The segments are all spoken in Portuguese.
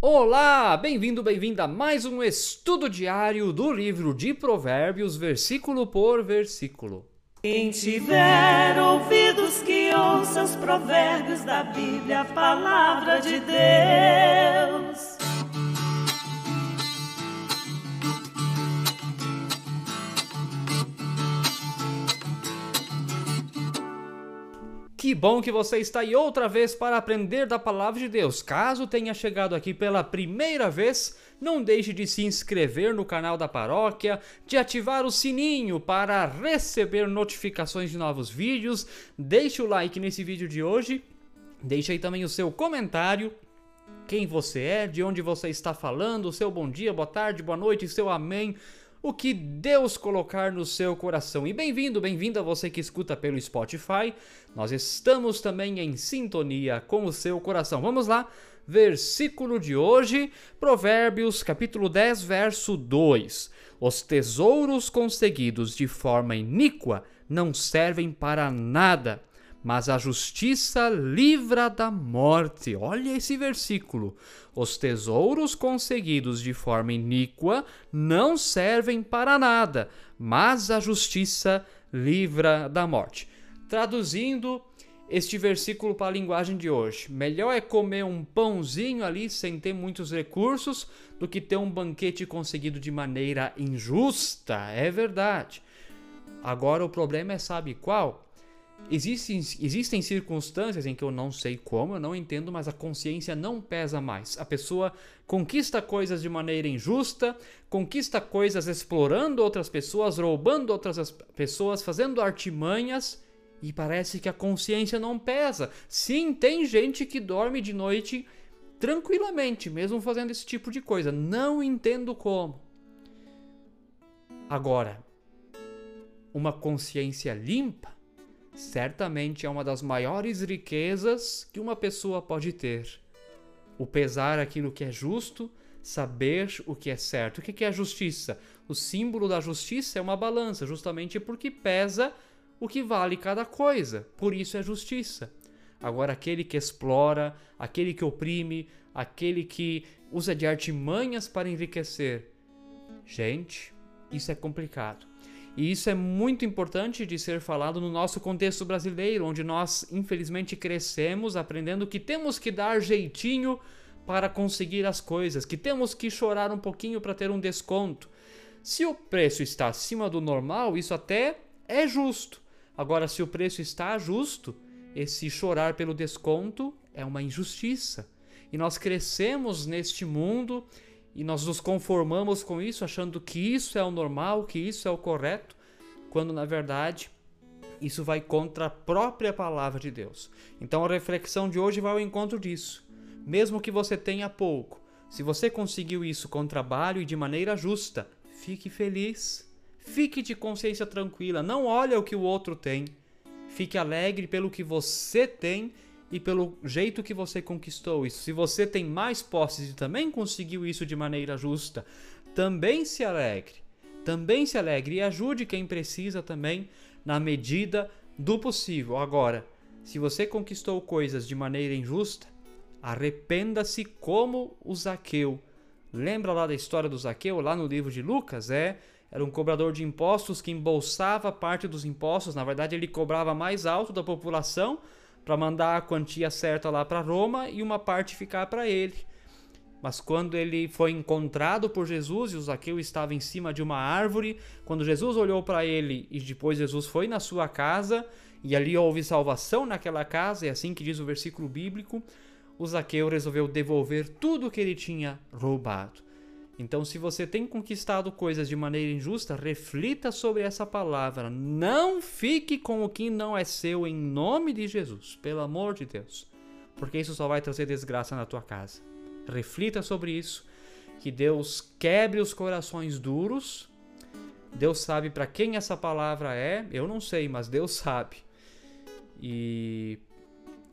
Olá, bem-vindo, bem-vinda a mais um estudo diário do livro de Provérbios, versículo por versículo. Quem tiver ouvidos que ouça os provérbios da Bíblia, a palavra de Deus. Que bom que você está aí outra vez para aprender da palavra de Deus. Caso tenha chegado aqui pela primeira vez, não deixe de se inscrever no canal da paróquia, de ativar o sininho para receber notificações de novos vídeos. Deixe o like nesse vídeo de hoje. Deixe aí também o seu comentário quem você é, de onde você está falando, o seu bom dia, boa tarde, boa noite, seu amém o que Deus colocar no seu coração. E bem-vindo, bem-vinda você que escuta pelo Spotify. Nós estamos também em sintonia com o seu coração. Vamos lá, versículo de hoje, Provérbios, capítulo 10, verso 2. Os tesouros conseguidos de forma iníqua não servem para nada mas a justiça livra da morte. Olha esse versículo. Os tesouros conseguidos de forma iníqua não servem para nada, mas a justiça livra da morte. Traduzindo este versículo para a linguagem de hoje, melhor é comer um pãozinho ali sem ter muitos recursos do que ter um banquete conseguido de maneira injusta. É verdade. Agora o problema é sabe qual? Existem, existem circunstâncias em que eu não sei como, eu não entendo, mas a consciência não pesa mais. A pessoa conquista coisas de maneira injusta, conquista coisas explorando outras pessoas, roubando outras pessoas, fazendo artimanhas e parece que a consciência não pesa. Sim, tem gente que dorme de noite tranquilamente, mesmo fazendo esse tipo de coisa. Não entendo como. Agora, uma consciência limpa certamente é uma das maiores riquezas que uma pessoa pode ter. O pesar aquilo que é justo, saber o que é certo. O que é a justiça? O símbolo da justiça é uma balança, justamente porque pesa o que vale cada coisa. Por isso é justiça. Agora, aquele que explora, aquele que oprime, aquele que usa de artimanhas para enriquecer. Gente, isso é complicado. E isso é muito importante de ser falado no nosso contexto brasileiro, onde nós, infelizmente, crescemos aprendendo que temos que dar jeitinho para conseguir as coisas, que temos que chorar um pouquinho para ter um desconto. Se o preço está acima do normal, isso até é justo. Agora, se o preço está justo, esse chorar pelo desconto é uma injustiça. E nós crescemos neste mundo e nós nos conformamos com isso, achando que isso é o normal, que isso é o correto, quando na verdade isso vai contra a própria palavra de Deus. Então a reflexão de hoje vai ao encontro disso. Mesmo que você tenha pouco, se você conseguiu isso com trabalho e de maneira justa, fique feliz. Fique de consciência tranquila, não olhe o que o outro tem. Fique alegre pelo que você tem e pelo jeito que você conquistou isso. Se você tem mais posses e também conseguiu isso de maneira justa, também se alegre. Também se alegre e ajude quem precisa também na medida do possível. Agora, se você conquistou coisas de maneira injusta, arrependa-se como o Zaqueu. Lembra lá da história do Zaqueu, lá no livro de Lucas? É, era um cobrador de impostos que embolsava parte dos impostos. Na verdade, ele cobrava mais alto da população para mandar a quantia certa lá para Roma e uma parte ficar para ele. Mas quando ele foi encontrado por Jesus e o Zaqueu estava em cima de uma árvore, quando Jesus olhou para ele e depois Jesus foi na sua casa e ali houve salvação naquela casa, é assim que diz o versículo bíblico, o Zaqueu resolveu devolver tudo o que ele tinha roubado. Então, se você tem conquistado coisas de maneira injusta, reflita sobre essa palavra. Não fique com o que não é seu em nome de Jesus, pelo amor de Deus, porque isso só vai trazer desgraça na tua casa. Reflita sobre isso, que Deus quebre os corações duros. Deus sabe para quem essa palavra é, eu não sei, mas Deus sabe. E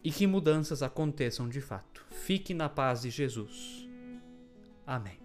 e que mudanças aconteçam de fato. Fique na paz de Jesus. Amém.